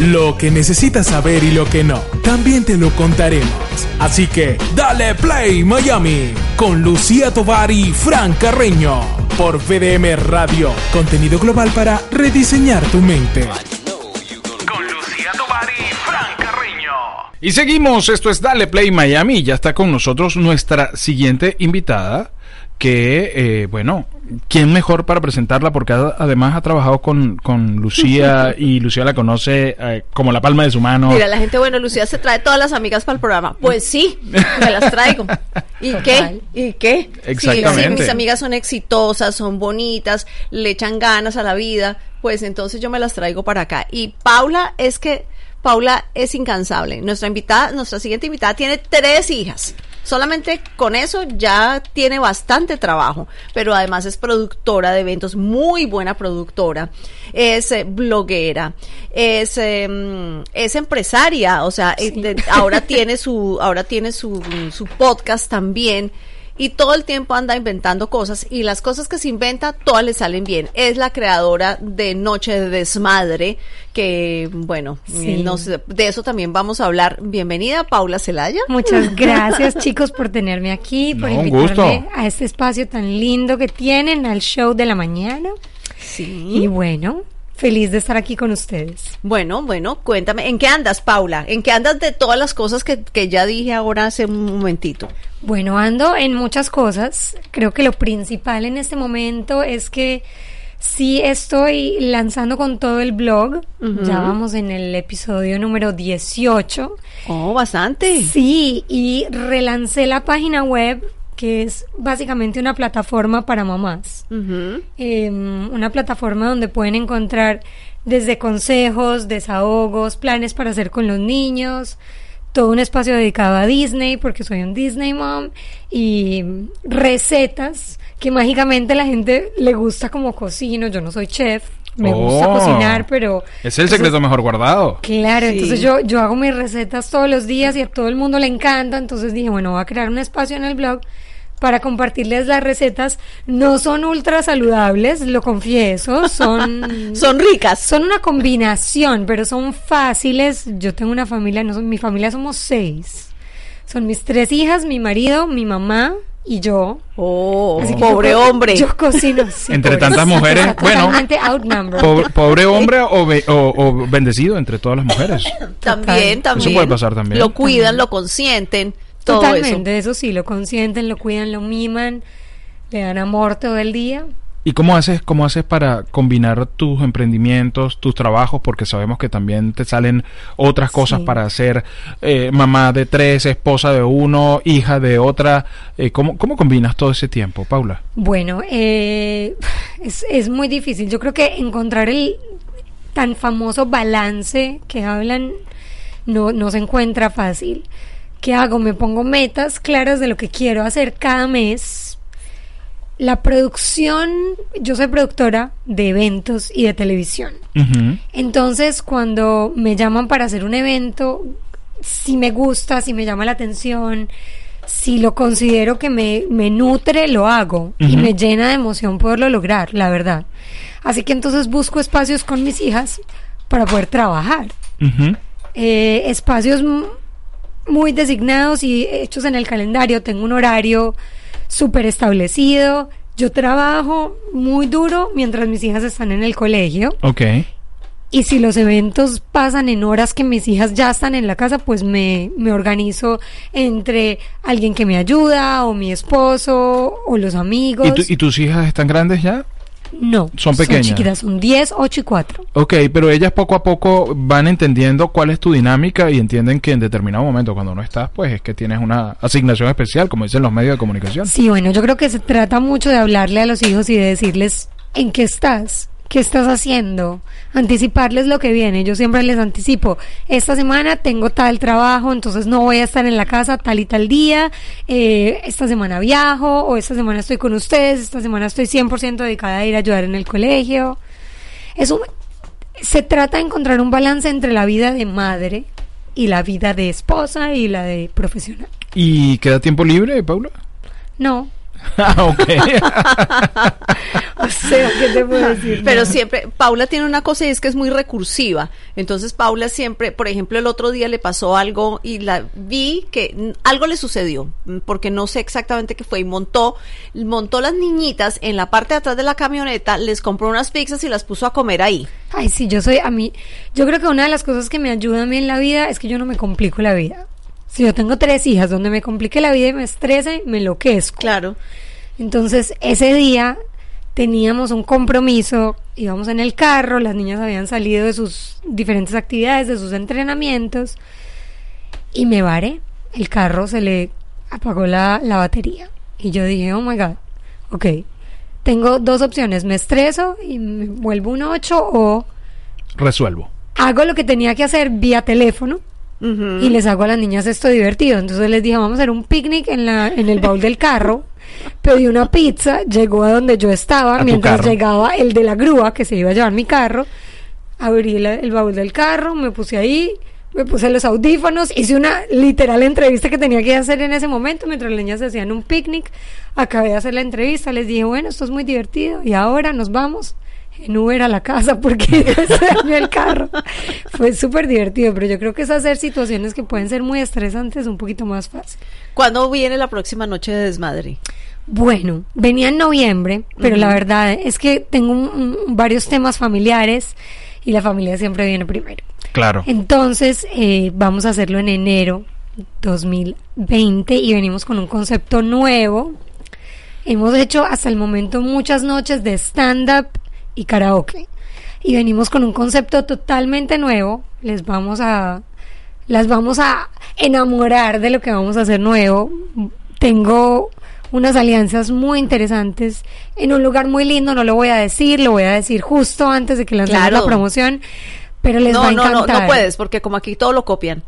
Lo que necesitas saber y lo que no, también te lo contaremos. Así que, dale play Miami con Lucía Tovar y Fran Carreño por VDM Radio. Contenido global para rediseñar tu mente. Con Lucía Tovar y Fran Carreño. Y seguimos, esto es Dale Play Miami. Ya está con nosotros nuestra siguiente invitada que, eh, bueno, ¿quién mejor para presentarla? Porque además ha trabajado con, con Lucía y Lucía la conoce eh, como la palma de su mano. Mira, la gente, bueno, Lucía se trae todas las amigas para el programa. Pues sí, me las traigo. ¿Y qué? ¿Y qué? Exactamente. Sí, mis amigas son exitosas, son bonitas, le echan ganas a la vida, pues entonces yo me las traigo para acá. Y Paula es que... Paula es incansable. Nuestra invitada, nuestra siguiente invitada tiene tres hijas. Solamente con eso ya tiene bastante trabajo, pero además es productora de eventos, muy buena productora, es eh, bloguera, es, em, es empresaria, o sea, eh, ahora tiene su, ahora tiene su, su podcast también y todo el tiempo anda inventando cosas y las cosas que se inventa todas le salen bien. Es la creadora de Noche de Desmadre, que bueno, eh, de eso también vamos a hablar. Bienvenida Paula Celaya. Muchas gracias chicos por tenerme aquí, por invitarme a este espacio tan lindo que tienen, al show de la mañana. Sí. Y bueno, Feliz de estar aquí con ustedes. Bueno, bueno, cuéntame, ¿en qué andas, Paula? ¿En qué andas de todas las cosas que, que ya dije ahora hace un momentito? Bueno, ando en muchas cosas. Creo que lo principal en este momento es que sí estoy lanzando con todo el blog. Ya vamos en el episodio número 18. Oh, bastante. Sí, y relancé la página web que es básicamente una plataforma para mamás. Em, una plataforma donde pueden encontrar desde consejos, desahogos, planes para hacer con los niños, todo un espacio dedicado a Disney, porque soy un Disney mom, y recetas que mágicamente la gente le gusta como cocino. Yo no soy chef, me gusta Oh. cocinar, pero... Es el secreto mejor guardado. Claro, Sí. entonces yo, yo hago mis recetas todos los días y a todo el mundo le encanta, entonces dije, bueno, voy a crear un espacio en el blog para compartirles las recetas. No son ultra saludables, lo confieso, son... Son ricas. Son una combinación, pero son fáciles. Yo tengo una familia, no son, mi familia somos seis. Son mis tres hijas, mi marido, mi mamá y yo. Oh, Así que pobre yo hombre. Yo cocino. sí, Entre pobre. tantas mujeres, bueno. Pobre, pobre hombre o, be- o- o bendecido entre todas las mujeres. También, también. Eso puede pasar también. Lo cuidan, lo consienten, todo Totalmente, eso. sí, lo consienten, lo cuidan, lo miman, le dan amor todo el día. ¿Y cómo haces, cómo haces para combinar tus emprendimientos, tus trabajos? Porque sabemos que también te salen otras cosas Sí. para ser eh, mamá de tres, esposa de uno, hija de otra. Eh, ¿cómo, ¿Cómo combinas todo ese tiempo, Paula? Bueno, eh, es, es muy difícil. Yo creo que encontrar el tan famoso balance que hablan no, no se encuentra fácil. ¿Qué hago? Me pongo metas claras de lo que quiero hacer cada mes. La producción, yo soy productora de eventos y de televisión. Entonces, cuando me llaman para hacer un evento, si me gusta, si me llama la atención, si lo considero que me, me nutre, lo hago y me llena de emoción poderlo lograr, la verdad. Así que entonces busco espacios con mis hijas para poder trabajar. Eh, espacios muy designados y hechos en el calendario. Tengo un horario súper establecido. Yo trabajo muy duro mientras mis hijas están en el colegio. Ok. Y si los eventos pasan en horas que mis hijas ya están en la casa, pues me, me organizo entre alguien que me ayuda, o mi esposo, o los amigos. ¿Y, tu- y tus hijas están grandes ya? No, son pequeñas? Son chiquitas, son 10, 8 y 4. Ok, pero ellas poco a poco van entendiendo cuál es tu dinámica y entienden que en determinado momento cuando no estás, pues es que tienes una asignación especial, como dicen los medios de comunicación. Sí, bueno, yo creo que se trata mucho de hablarle a los hijos y de decirles en qué estás, qué estás haciendo, anticiparles lo que viene. Yo siempre les anticipo, esta semana tengo tal trabajo, entonces no voy a estar en la casa tal y tal día, eh, esta semana viajo o esta semana estoy con ustedes, esta semana estoy 100% dedicada a ir a ayudar en el colegio. Eso se trata de encontrar un balance entre la vida de madre y la vida de esposa y la de profesional. ¿Y queda tiempo libre, Paula? No, Ah, ok. O sea, ¿qué te puedo decir? Pero siempre, Paula tiene una cosa y es que es muy recursiva. Entonces, Paula siempre, por ejemplo, el otro día le pasó algo y la vi que algo le sucedió, porque no sé exactamente qué fue, y montó, montó las niñitas en la parte de atrás de la camioneta, les compró unas pizzas y las puso a comer ahí. Ay, sí, yo soy a mí. Yo creo que una de las cosas que me ayuda a mí en la vida es que yo no me complico la vida. Si yo tengo tres hijas donde me complique la vida y me estrese, me enloquezco. Claro. Entonces, ese día teníamos un compromiso, íbamos en el carro, las niñas habían salido de sus diferentes actividades, de sus entrenamientos, y me varé. El carro se le apagó la, la batería. Y yo dije, oh my God, ok, tengo dos opciones, me estreso y me vuelvo un 8 o Resuelvo. hago lo que tenía que hacer vía teléfono y les hago a las niñas esto divertido. Entonces les dije, vamos a hacer un picnic en, la, en el baúl del carro. Pedí una pizza, llegó a donde yo estaba, mientras carro. llegaba el de la grúa que se iba a llevar mi carro. Abrí la- el baúl del carro, me puse ahí, me puse los audífonos, hice una literal entrevista que tenía que hacer en ese momento mientras las niñas hacían un picnic. Acabé de hacer la entrevista, les dije, bueno, esto es muy divertido y ahora nos vamos en Uber a la casa porque se dañó el carro. Fue súper divertido, pero yo creo que es hacer situaciones que pueden ser muy estresantes un poquito más fácil. ¿Cuándo viene la próxima noche de desmadre? Bueno, venía en noviembre, pero la verdad es que tengo un- un- varios temas familiares y la familia siempre viene primero. Claro. Entonces, eh, vamos a hacerlo en enero 2020 y venimos con un concepto nuevo. Hemos hecho hasta el momento muchas noches de stand-up y karaoke. Y venimos con un concepto totalmente nuevo. Les vamos a las vamos a enamorar de lo que vamos a hacer nuevo. Tengo unas alianzas muy interesantes en un lugar muy lindo, no lo voy a decir, lo voy a decir justo antes de que lancemos Claro. la promoción, pero les va No, a no, no, encantar. no puedes, porque como aquí todo lo copian.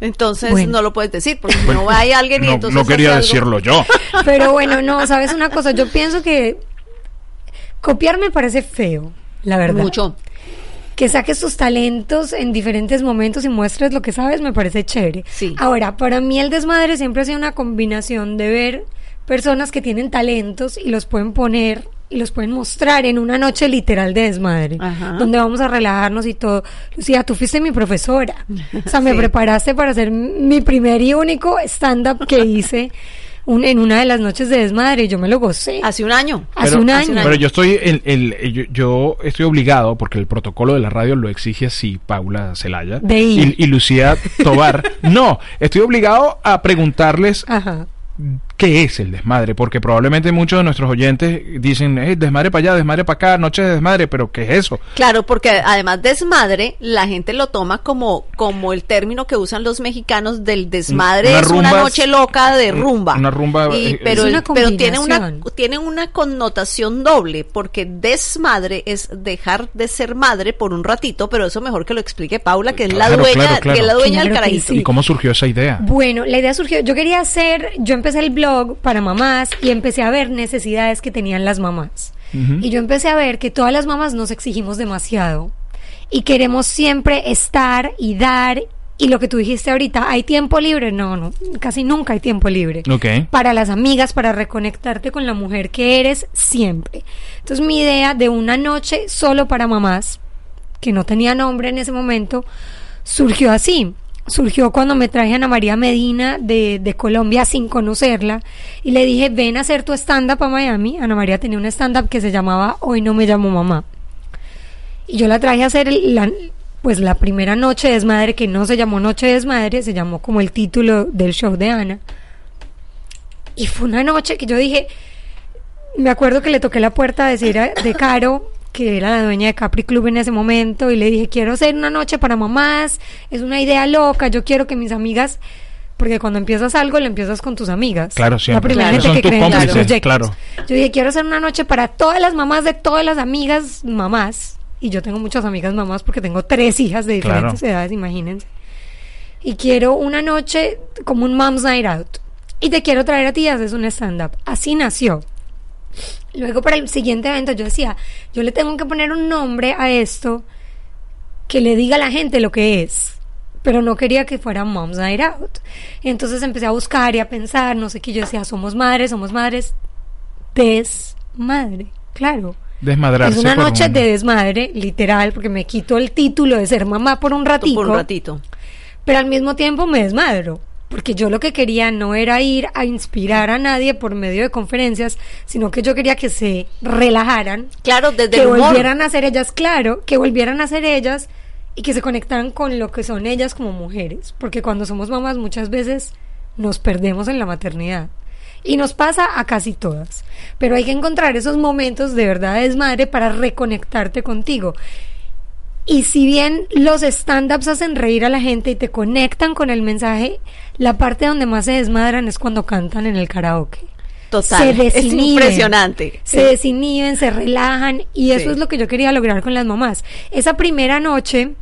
Entonces Bueno. no lo puedes decir, porque si no hay alguien y No, entonces no quería decirlo yo. Pero bueno, no, sabes una cosa, yo pienso que copiar me parece feo, la verdad. Mucho. Que saques tus talentos en diferentes momentos y muestres lo que sabes me parece chévere. Sí. Ahora, para mí el desmadre siempre ha sido una combinación de ver personas que tienen talentos y los pueden poner y los pueden mostrar en una noche literal de desmadre, Ajá. donde vamos a relajarnos y todo. Lucía, tú fuiste mi profesora. O sea, me Sí. preparaste para hacer mi primer y único stand-up que hice un- en una de las noches de desmadre y yo me lo gocé. Hace un año. Hace pero, un año. Pero yo estoy, el, el- yo, yo estoy obligado, porque el protocolo de la radio lo exige así, Paula Celaya De ir. y, y Lucía Tobar. no, estoy obligado a preguntarles Ajá. Qué es el desmadre, porque probablemente muchos de nuestros oyentes dicen, eh, desmadre para allá, desmadre para acá, noche de desmadre, pero ¿qué es eso? Claro, porque además desmadre, la gente lo toma como, como el término que usan los mexicanos del desmadre Una es una noche loca de rumba. una rumba, Y- eh, pero Es una pero tiene una, tiene una connotación doble, porque desmadre es dejar de ser madre por un ratito, pero eso mejor que lo explique Paula, que es la dueña, claro, claro. que es la dueña del carajito. sí. ¿Y cómo surgió esa idea? Bueno, la idea surgió, yo quería hacer, yo empecé el blog para mamás y empecé a ver necesidades que tenían las mamás. Y yo empecé a ver que todas las mamás nos exigimos demasiado y queremos siempre estar y dar y lo que tú dijiste ahorita, ¿hay tiempo libre? No, no, casi nunca hay tiempo libre. Ok. Para las amigas, para reconectarte con la mujer que eres siempre. Entonces mi idea de una noche solo para mamás, que no tenía nombre en ese momento, surgió así. Surgió cuando me traje a Ana María Medina de, de Colombia sin conocerla y le dije, ven a hacer tu stand-up a Miami. Ana María tenía un stand-up que se llamaba Hoy no me llamo mamá. Y yo la traje a hacer la, pues la primera noche de desmadre, que no se llamó Noche de Desmadre, se llamó como el título del show de Ana. Y fue una noche que yo dije, me acuerdo que le toqué la puerta a decir de Caro, que era la dueña de Capri Club en ese momento, y le dije, quiero hacer una noche para mamás, es una idea loca, yo quiero que mis amigas, porque cuando empiezas algo, lo empiezas con tus amigas. Claro, siempre. La primera Claro. gente que cree en los proyectos. claro. Yo dije, quiero hacer una noche para todas las mamás de todas las amigas mamás, y yo tengo muchas amigas mamás porque tengo tres hijas de Claro. diferentes edades, imagínense. Y quiero una noche como un mom's night out. Y te quiero traer a ti haces un stand-up. Así nació. Luego para el siguiente evento yo decía, yo le tengo que poner un nombre a esto que le diga a la gente lo que es. Pero no quería que fuera Mom's Night Out. Entonces empecé a buscar y a pensar, no sé qué, yo decía, somos madres, somos madres. desmadre, claro. Desmadrarse. Es una noche un- de desmadre, literal, porque me quito el título de ser mamá por un ratito, Por un ratito. pero al mismo tiempo me desmadro. Porque yo lo que quería no era ir a inspirar a nadie por medio de conferencias, sino que yo quería que se relajaran, Claro, desde que el humor. volvieran a ser ellas, claro, que volvieran a ser ellas y que se conectaran con lo que son ellas como mujeres. Porque cuando somos mamás muchas veces nos perdemos en la maternidad. Y nos pasa a casi todas. Pero hay que encontrar esos momentos de verdad de desmadre para reconectarte contigo. Y si bien los stand-ups hacen reír a la gente y te conectan con el mensaje, la parte donde más se desmadran es cuando cantan en el karaoke. Total. Se es impresionante. Se desinhiben, se relajan y eso Sí. es lo que yo quería lograr con las mamás. Esa primera noche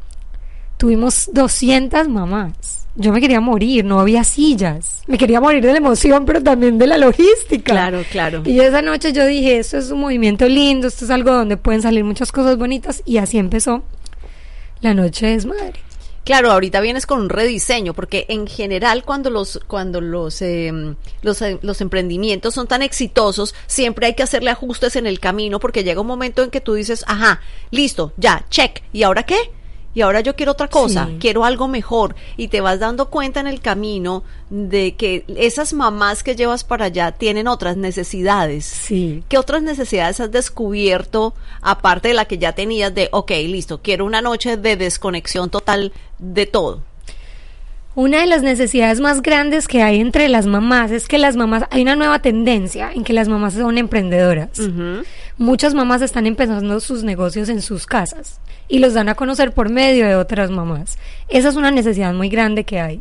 tuvimos 200 mamás. Yo me quería morir, no había sillas. Me quería morir de la emoción, pero también de la logística. Claro, claro. Y esa noche yo dije, esto es un movimiento lindo, esto es algo donde pueden salir muchas cosas bonitas y así empezó la noche de desmadre. Claro, ahorita vienes con un rediseño, porque en general cuando los cuando los eh, los, eh, los emprendimientos son tan exitosos, siempre hay que hacerle ajustes en el camino, porque llega un momento en que tú dices, ajá, listo, ya, check, ¿y ahora qué? Y ahora yo quiero otra cosa, Sí. quiero algo mejor. Y te vas dando cuenta en el camino de que esas mamás que llevas para allá tienen otras necesidades. Sí. ¿Qué otras necesidades has descubierto aparte de la que ya tenías de, ok, listo, quiero una noche de desconexión total de todo? Una de las necesidades más grandes que hay entre las mamás es que las mamás, hay una nueva tendencia en que las mamás son emprendedoras. Muchas mamás están empezando sus negocios en sus casas y los dan a conocer por medio de otras mamás. Esa es una necesidad muy grande que hay.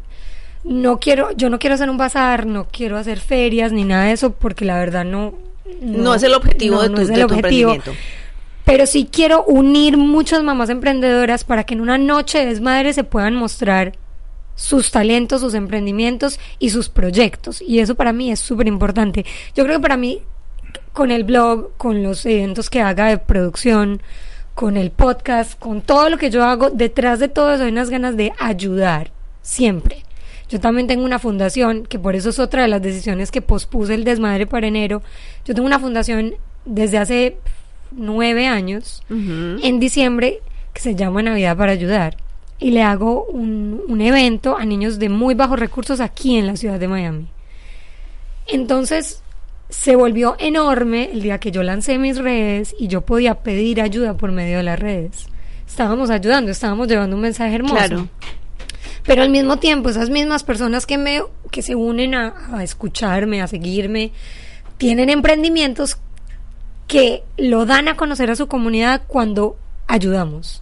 No quiero, yo no quiero hacer un bazar, no quiero hacer ferias ni nada de eso porque la verdad no. No, es el objetivo no, de no tu, es el de objetivo. emprendimiento. Pero sí quiero unir muchas mamás emprendedoras para que en una noche de desmadre se puedan mostrar sus talentos, sus emprendimientos y sus proyectos. Y eso para mí es súper importante. Yo creo que para mí, con el blog, con los eventos que haga de producción, con el podcast, con todo lo que yo hago, detrás de todo eso hay unas ganas de ayudar, siempre. Yo también tengo una fundación, que por eso es otra de las decisiones que pospuse el desmadre para enero. Yo tengo una fundación desde hace nueve años, en diciembre, que se llama Navidad para Ayudar. Y le hago un, un evento a niños de muy bajos recursos aquí en la ciudad de Miami. Entonces se volvió enorme el día que yo lancé mis redes y yo podía pedir ayuda por medio de las redes. Estábamos ayudando, estábamos llevando un mensaje hermoso. Claro. Pero al mismo tiempo, esas mismas personas que me que se unen a, a escucharme, a seguirme, tienen emprendimientos que lo dan a conocer a su comunidad cuando ayudamos.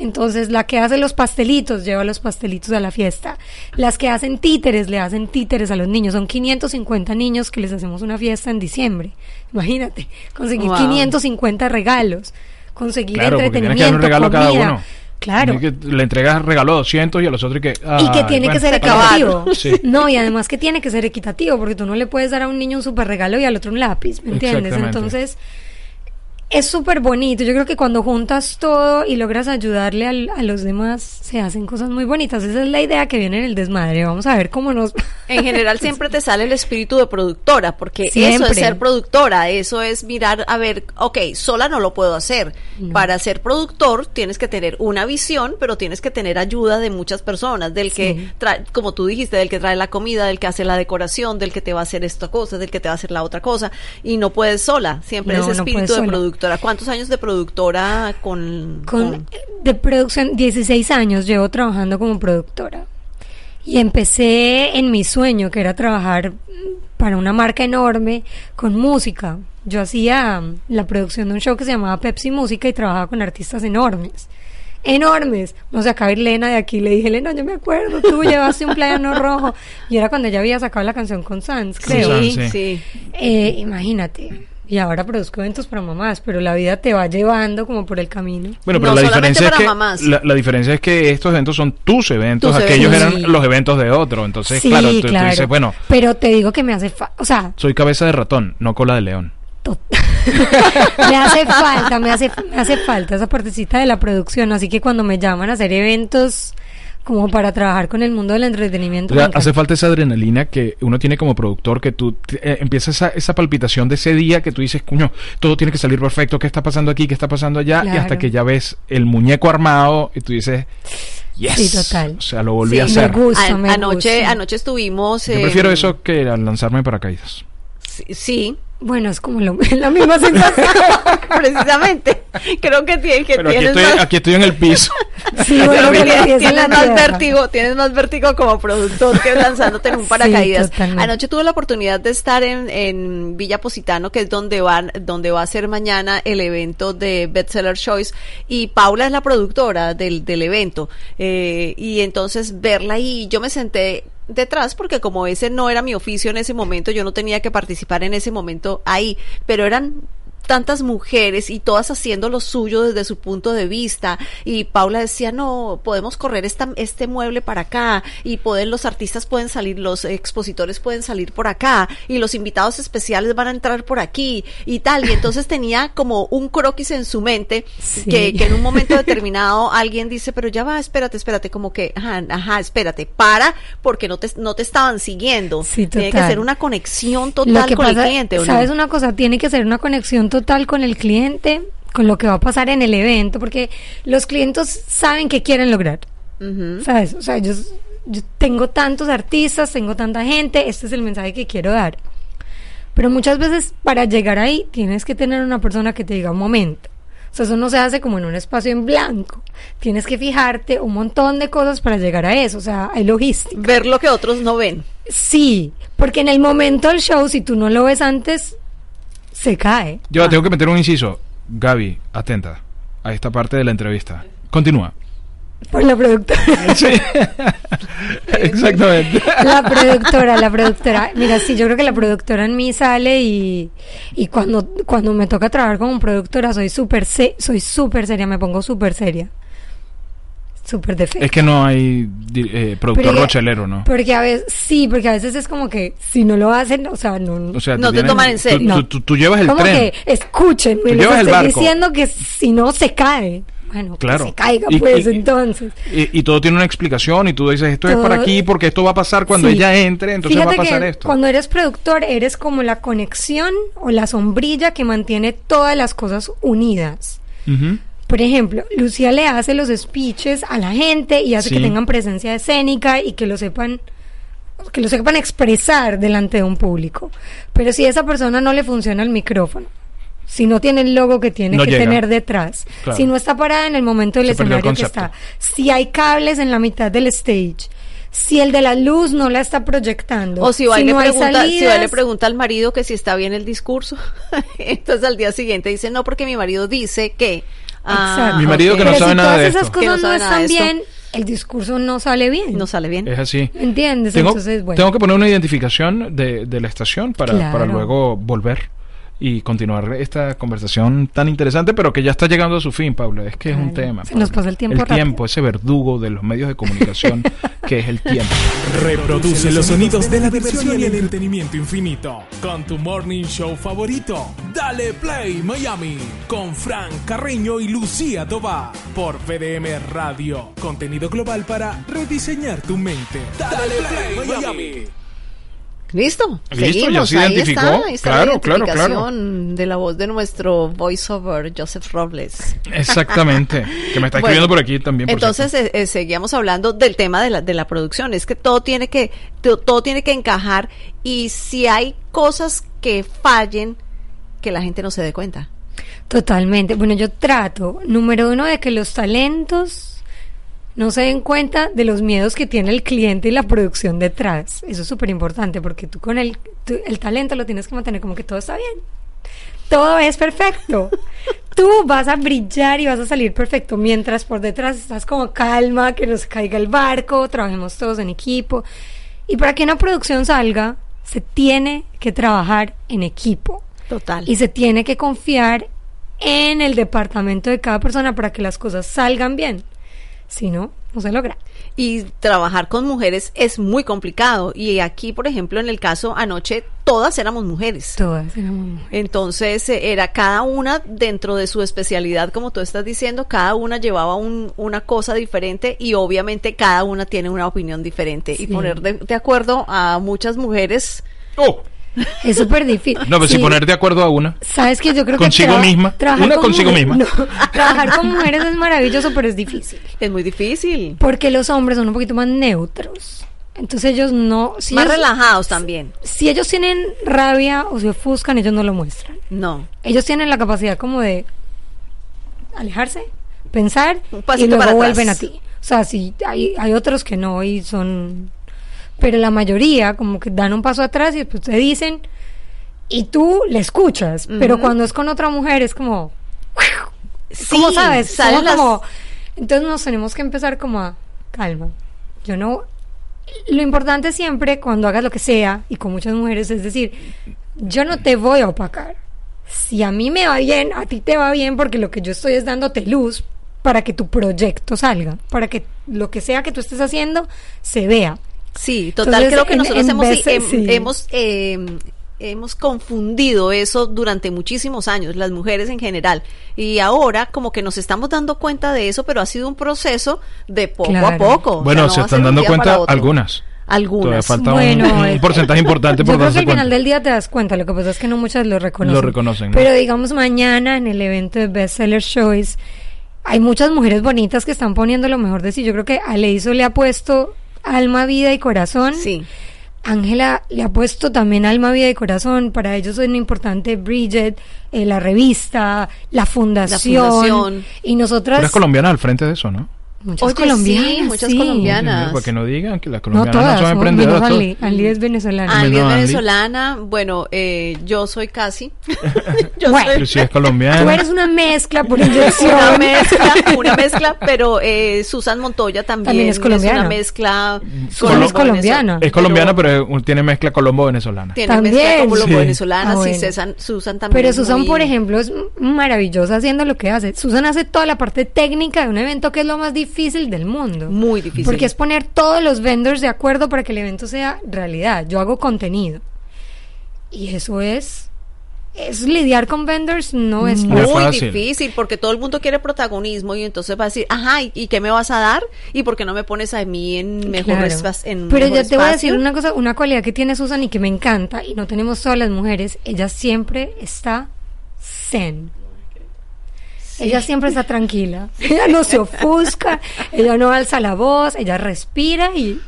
Entonces, la que hace los pastelitos lleva los pastelitos a la fiesta. Las que hacen títeres le hacen títeres a los niños. Son 550 niños que les hacemos una fiesta en diciembre. Imagínate, conseguir Wow. 550 regalos, conseguir Claro, porque tienes que dar entretenimiento, un regalo a cada comida. uno. Claro. Que le entregas regalo 200 y a los otros y que... Y que tiene que ser equitativo. Sí. No, y además que tiene que ser equitativo, porque tú no le puedes dar a un niño un super regalo y al otro un lápiz, ¿me entiendes? Entonces, es súper bonito. Yo creo que cuando juntas todo y logras ayudarle al- a los demás, se hacen cosas muy bonitas. Esa es la idea que viene en el desmadre. Vamos a ver cómo nos... En general siempre te sale el espíritu de productora, porque eso es ser productora, eso es mirar, a ver, ok, sola no lo puedo hacer. Para ser productor tienes que tener una visión, pero tienes que tener ayuda de muchas personas, del que Sí. trae, como tú dijiste, del que trae la comida, del que hace la decoración, del que te va a hacer esta cosa, del que te va a hacer la otra cosa, y no puedes sola, siempre No, ese espíritu de sola. Productora. ¿Cuántos años de productora con, con con- de producción 16 años llevo trabajando como productora. Y empecé en mi sueño que era trabajar para una marca enorme con música. Yo hacía mm, la producción de un show que se llamaba Pepsi Música y trabajaba con artistas enormes. Enormes. No sé acá Elena de aquí le dije Elena yo me acuerdo tú llevaste un plano rojo y era cuando ella había sacado la canción con Sans creo. Sí, Sí. sí. eh, imagínate y ahora produzco eventos para mamás pero la vida te va llevando como por el camino Bueno, pero No la diferencia es para que mamás. la, la diferencia es que estos eventos son tus eventos, Tus aquellos eventos. eran Sí. los eventos de otro. Entonces, claro, tú, tú dices, bueno, Pero te digo que me hace falta, o sea, soy cabeza de ratón, no cola de león. me hace falta, me hace, me hace falta esa partecita de la producción, así que cuando me llaman a hacer eventos como para trabajar con el mundo del entretenimiento. O sea, me encanta. hace falta esa adrenalina que uno tiene como productor, que tú eh, empieza esa, esa palpitación de ese día que tú dices, cuño, todo tiene que salir perfecto, ¿qué está pasando aquí? ¿Qué está pasando allá? Y hasta que ya ves el muñeco armado y tú dices, yes. Sí, total. O sea, lo volví Sí, a me hacer. gusta. A- me anoche, gusta. anoche estuvimos. Yo prefiero eso que lanzarme en paracaídas. Sí, sí, Bueno, es como lo- la misma sensación. precisamente. Creo que, tiene, que Pero aquí tienes estoy, más, aquí estoy en el piso. Sí, bueno, que tienes, más tierra. vértigo, tienes más vértigo como productor que lanzándote en un paracaídas. Anoche tuve la oportunidad de estar en, en Villa Positano, que es donde van, donde va a ser mañana el evento de Bestseller Choice, y Paula es la productora del, del evento. Eh, y entonces verla ahí, yo me senté detrás porque como ese no era mi oficio en ese momento, yo no tenía que participar en ese momento ahí, pero eran tantas mujeres y todas haciendo lo suyo desde su punto de vista y Paula decía no podemos correr esta, este mueble para acá y pueden los artistas pueden salir los expositores pueden salir por acá y los invitados especiales van a entrar por aquí y tal y entonces tenía como un croquis en su mente Sí. que, que en un momento determinado alguien dice pero ya va espérate espérate como que ajá, ajá espérate para porque no te no te estaban siguiendo Sí, tiene que ser una conexión total con pasa, el cliente ¿o no? ¿sabes una cosa? Tiene que ser una conexión total con el cliente, con lo que va a pasar en el evento, porque los clientes saben qué quieren lograr. ¿Sabes? O sea, yo, yo tengo tantos artistas, tengo tanta gente, este es el mensaje que quiero dar. Pero muchas veces para llegar ahí tienes que tener una persona que te diga un momento. O sea, eso no se hace como en un espacio en blanco. Tienes que fijarte un montón de cosas para llegar a eso. O sea, hay logística. ver lo que otros no ven. Sí, porque en el momento del show, si tú no lo ves antes, se cae. Yo tengo que meter un inciso. Gaby, atenta a esta parte de la entrevista. Continúa. Por la productora. Sí. Exactamente. La productora, la productora. Mira, sí, yo creo que la productora en mí sale y, y cuando, cuando me toca trabajar como productora soy súper soy súper seria, me pongo súper seria. Súper defecto. Es que no hay eh, productor Porque- rochelero, ¿no? Porque a veces, sí, porque a veces es como que si no lo hacen, o sea, no... O sea, tú No te toman en tú- serio. Tú, tú- tú llevas el como tren. que escuchen, me Tú llevas el estoy barco. diciendo que si no se cae. Bueno, Claro. que se caiga Y- pues y- entonces. Y, y todo tiene una explicación y tú dices, esto es para aquí porque esto va a pasar cuando Sí. ella entre, entonces Fíjate va a pasar que esto. Cuando eres productor, eres como la conexión o la sombrilla que mantiene todas las cosas unidas. Por ejemplo, Lucía le hace los speeches a la gente y hace Sí. que tengan presencia escénica y que lo sepan que lo sepan expresar delante de un público. Pero si a esa persona no le funciona el micrófono, si no tiene el logo que tiene No que llega. tener detrás, Claro. si no está parada en el momento del Se escenario que está, si hay cables en la mitad del stage, si el de la luz no la está proyectando, O si va, y le no hay pregunta, si va le pregunta al marido que si está bien el discurso, entonces al día siguiente dice, no, porque mi marido dice que... Ah, Exacto. Mi marido que no Pero sabe si nada de esas esto. Que no cosas no, sabe nada de están esto. bien, el discurso no sale bien. No sale bien. Es así. ¿Entiendes? Tengo, Entonces, bueno. tengo que poner una identificación de, de la estación para, Claro. para luego volver y continuar esta conversación tan interesante, pero que ya está llegando a su fin, Paula. Es que es un tema. Se nos pasa el tiempo El rápido. tiempo, ese verdugo de los medios de comunicación que es el tiempo. Reproduce los sonidos de la diversión y el entretenimiento infinito con tu morning show favorito. Dale Play Miami con Frank Carreño y Lucía Tobar por VDM Radio. Contenido global para rediseñar tu mente. Dale, Play Miami. Listo. Listo, seguimos. ya se Ahí identificó. está, ahí está Claro, la claro, de la voz de nuestro voiceover, Joseph Robles. Exactamente. Que me está escribiendo Bueno, por aquí también. por Entonces eh, eh, seguíamos hablando del tema de la, de la producción. Es que todo tiene que to- todo tiene que encajar y si hay cosas que fallen que la gente no se dé cuenta. Totalmente. Bueno, yo trato, número uno, de que los talentos no se den cuenta de los miedos que tiene el cliente y la producción detrás. Eso es súper importante porque tú con el, tú- el talento lo tienes que mantener como que todo está bien. Todo es perfecto. Tú vas a brillar y vas a salir perfecto, mientras por detrás estás como calma, que nos caiga el barco, trabajemos todos en equipo. Y para que una producción salga, se tiene que trabajar en equipo Total. y se tiene que confiar en el departamento de cada persona para que las cosas salgan bien. Si no, no se logra. y trabajar con mujeres es muy complicado. Y aquí, por ejemplo, en el caso anoche, todas éramos mujeres. Todas éramos mujeres. Entonces eh, era cada una dentro de su especialidad, como tú estás diciendo, cada una llevaba un- una cosa diferente y obviamente cada una tiene una opinión diferente. Y poner de, de acuerdo a muchas mujeres, Oh, Es súper difícil. no, pero si Sí. poner de acuerdo a una. Sabes que yo creo Consigo que traba- misma. Una con consigo mujeres- misma. no, trabajar con mujeres es maravilloso, pero es difícil. es muy difícil. Porque los hombres son un poquito más neutros. Entonces ellos no... Si Más ellos, relajados también. Si ellos tienen rabia o se ofuscan, ellos no lo muestran. No. Ellos tienen la capacidad como de alejarse, pensar Un y luego para vuelven a ti. O sea, sí, hay, hay otros que no y son... Pero la mayoría como que dan un paso atrás y después te dicen y tú le escuchas. Pero cuando es con otra mujer es como... Sí, ¿Cómo sabes? salen las- como- entonces nos tenemos que empezar como a calma. Yo no. Lo importante siempre cuando hagas lo que sea y con muchas mujeres es decir, yo no te voy a opacar. Si a mí me va bien, a ti te va bien porque lo que yo estoy es dándote luz para que tu proyecto salga, para que lo que sea que tú estés haciendo se vea. Sí, total, Entonces, creo que en- nosotros en hemos, veces, hem- sí. hemos, eh, hemos confundido eso durante muchísimos años, las mujeres en general. Y ahora como que nos estamos dando cuenta de eso, pero ha sido un proceso de poco a poco. O Bueno, sea, no se están dando cuenta algunas. Todavía Algunas. falta Bueno, un, un porcentaje importante por Yo creo que al final del día te das cuenta, lo que pasa es que no muchas lo reconocen. Lo reconocen, ¿no? Pero digamos mañana en el evento de Bestseller Choice hay muchas mujeres bonitas que están poniendo lo mejor de sí. Yo creo que a Leiso le ha puesto alma, vida y corazón. Sí. Ángela le ha puesto también alma, vida y corazón. Para ellos es muy importante Bridget, eh, la revista, la fundación. fundación. Y nosotras... Puras colombianas al frente de eso, ¿no? Muchas Oye, colombianas. sí, muchas sí. colombianas. Para que no digan que las colombianas no, todas, son no, emprendedoras. menos todas. Anli. Anli es venezolana. Ali es Anli. venezolana, bueno, eh, yo soy casi. yo Bueno. Pero si es colombiana. Tú eres una mezcla por inyección. una mezcla, una mezcla, pero eh, Susan Montoya también, También es colombiana. una mezcla es colombo- colombiana. Es colombiana, pero, tiene mezcla colombo-venezolana. tiene También. mezcla como Sí. venezolana, Ah, sí, bueno. Susan, Susan también. Pero es Susan, muy- por ejemplo, es maravillosa haciendo lo que hace. Susan hace toda la parte técnica de un evento que es lo más difícil del mundo. muy difícil. Porque es poner todos los vendors de acuerdo para que el evento sea realidad. Yo hago contenido. Y eso es... Es lidiar con vendors, no es muy fácil. difícil porque todo el mundo quiere protagonismo y entonces va a decir, ajá, ¿y, y qué me vas a dar? ¿Y por qué no me pones a mí en mejor Claro. en Pero mejor yo te voy a decir espacio? una cosa, una cualidad que tiene Susan y que me encanta, y no tenemos todas las mujeres, ella siempre está zen. Ella siempre está tranquila. Ella no se ofusca, ella no alza la voz, ella respira y,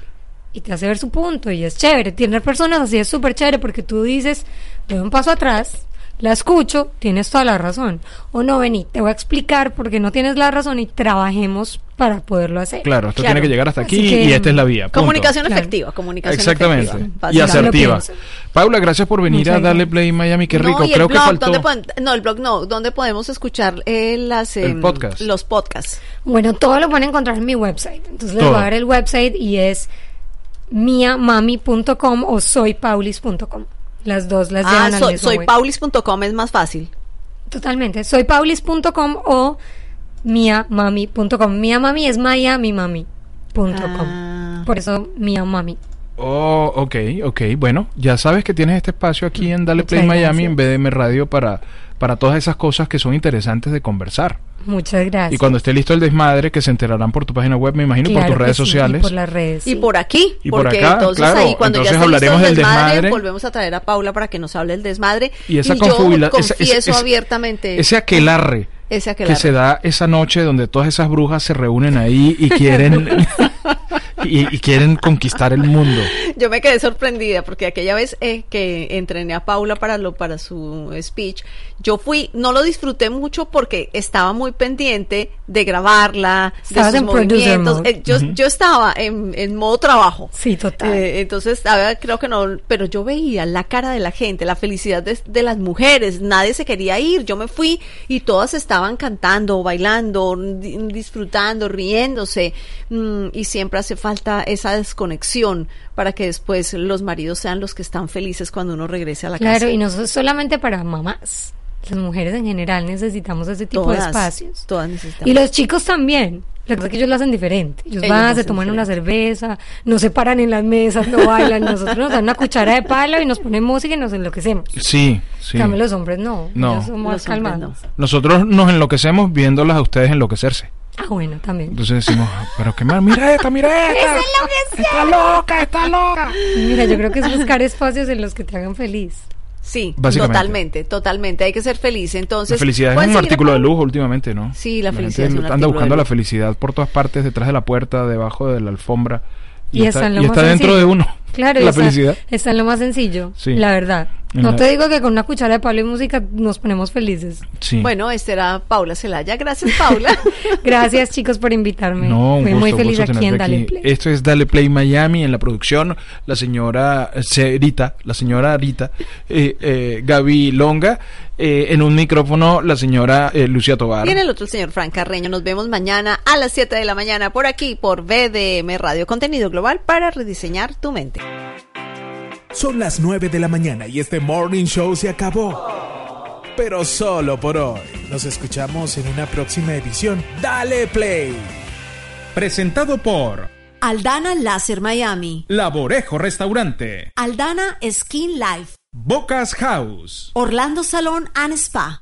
y te hace ver su punto. Y es chévere. Tener personas así es súper chévere porque tú dices, doy un paso atrás, la escucho, tienes toda la razón. O no, vení, te voy a explicar porque no tienes la razón y trabajemos para poderlo hacer. Claro, esto Claro. tiene que llegar hasta aquí que- y esta es la vía. punto. Comunicación Claro. efectiva, comunicación Exactamente. efectiva. Y asertiva. Paula, gracias por venir Muchas a darle play Miami. Qué No, rico. el Creo que blog, faltó. ¿dónde pueden- no, el blog no, ¿dónde podemos escuchar eh, las, El podcast. los podcasts? Bueno, todo lo van a encontrar en mi website. Entonces les voy a dar el website y es miamami.com o soypaulis.com. Las dos las Ah, llevan al soy, mismo soy web. paulis.com, es más fácil. Totalmente. Soypaulis.com o miamami.com. Miamami es miamimami.com. Ah. Por eso miamami. Oh, ok, ok. Bueno, ya sabes que tienes este espacio aquí en Dale Play Muchas Miami gracias. en BDM Radio para, para todas esas cosas que son interesantes de conversar. Muchas gracias. Y cuando esté listo el desmadre, que se enterarán por tu página web, me imagino, y por tus que redes sí, y sociales. por las redes. Y sí. por aquí, Y por porque acá, entonces claro, ahí cuando entonces ya esté listo hablaremos el del desmadre, desmadre. volvemos a traer a Paula para que nos hable del desmadre. Y esa yo confabula- ese- confieso abiertamente Ese aquelarre ese que aquelarre. se da esa noche donde todas esas brujas se reúnen ahí y quieren y, y quieren conquistar el mundo. Yo me quedé sorprendida porque aquella vez eh, que entrené a Paula para lo para su speech, yo fui, no lo disfruté mucho porque estaba muy pendiente de grabarla, Estabas de sus en movimientos. Eh, yo, yo estaba en, en modo trabajo. Sí, total. Eh, entonces, creo que no, pero yo veía la cara de la gente, la felicidad de, de las mujeres, nadie se quería ir, yo me fui y todas estaban cantando, bailando, di- disfrutando, riéndose, mm, y siempre hace falta esa desconexión para que después los maridos sean los que están felices cuando uno regrese a la Claro, casa. y no so- solamente para mamás. Las mujeres en general necesitamos ese tipo de espacios. Todas necesitamos. Y los chicos también. Lo que pasa es que ellos lo hacen diferente. Ellos, Ellos van, se toman una cerveza, no se paran en las mesas, no bailan. Nosotros nos dan una cuchara de palo y nos ponen música y nos enloquecemos. Sí, sí. En cambio, los hombres no. No. Ellos más Los calmados. Nosotros nos enloquecemos viéndolas a ustedes enloquecerse. Ah, bueno, también. Entonces decimos, pero qué mal, mira esta, mira esta. Está loca, está loca. Mira, yo creo que es buscar espacios en los que te hagan feliz. Sí, Básicamente. totalmente, totalmente. Hay que ser feliz. Entonces, La felicidad es ¿pueden un artículo de lujo últimamente, ¿no? Sí, la gente felicidad es un anda artículo buscando de la felicidad por todas partes, detrás de la puerta, debajo de la alfombra. Y, está, en lo y más está dentro de uno. Claro, y la está, felicidad. está en lo más sencillo, Sí. la verdad. No la- te digo que con una cuchara de palo y música nos ponemos felices. Sí. Bueno, esta era Paula Celaya. Gracias, Paula. Gracias, chicos, por invitarme. No, un Fui gusto, muy feliz gusto aquí en tenerte Dale aquí. Play. Esto es Dale Play Miami en la producción. La señora Cerita, la señora Rita, eh, eh, Gaby Longa. eh, en un micrófono, la señora eh, Lucia Tobar. y en el otro, el señor Frank Carreño. Nos vemos mañana a las 7 de la mañana por aquí, por BDM Radio. Contenido global para rediseñar tu mente. Son las 9 de la mañana y este morning show se acabó. Pero solo por hoy. Nos escuchamos en una próxima edición. Dale Play. Presentado por Aldana Láser Miami. Laborejo Restaurante, Aldana Skin Life. Bocas House. Orlando Salón and Spa.